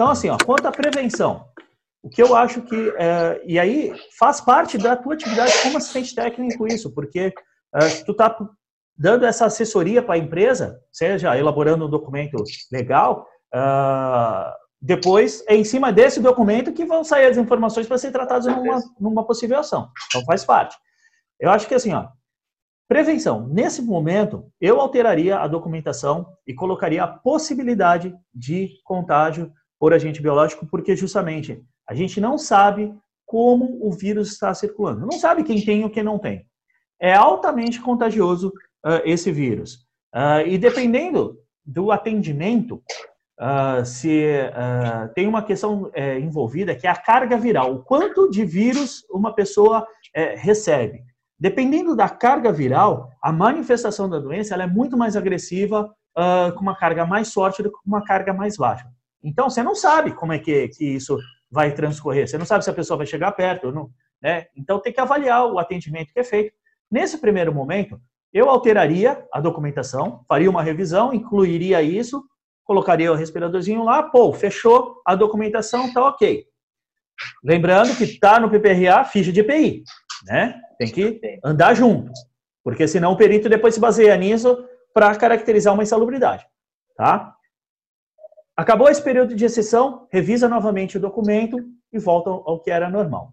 Então, assim, ó, quanto à prevenção, o que eu acho que, é, e aí faz parte da tua atividade como assistente técnico isso, porque é, tu está dando essa assessoria para a empresa, seja elaborando um documento legal, uh, depois é em cima desse documento que vão sair as informações para ser tratadas numa, numa possível ação. Então faz parte. Eu acho que assim, ó, prevenção. Nesse momento, eu alteraria a documentação e colocaria a possibilidade de contágio por agente biológico, porque justamente a gente não sabe como o vírus está circulando. Não sabe quem tem ou quem não tem. É altamente contagioso uh, esse vírus. Uh, e dependendo do atendimento, uh, se tem uma questão é, envolvida que é a carga viral, o quanto de vírus uma pessoa é, recebe. Dependendo da carga viral, a manifestação da doença é muito mais agressiva com uma carga mais forte do que com uma carga mais baixa. Então, você não sabe como é que, que isso vai transcorrer, você não sabe se a pessoa vai chegar perto ou não. Né? Então, tem que avaliar o atendimento que é feito. Nesse primeiro momento, eu alteraria a documentação, faria uma revisão, incluiria isso, colocaria o respiradorzinho lá, pô, fechou a documentação, tá ok. Lembrando que tá no PPRA ficha de EPI, né? Tem que andar junto, porque senão o perito depois se baseia nisso para caracterizar uma insalubridade, tá? Acabou esse período de exceção, revisa novamente o documento e volta ao que era normal.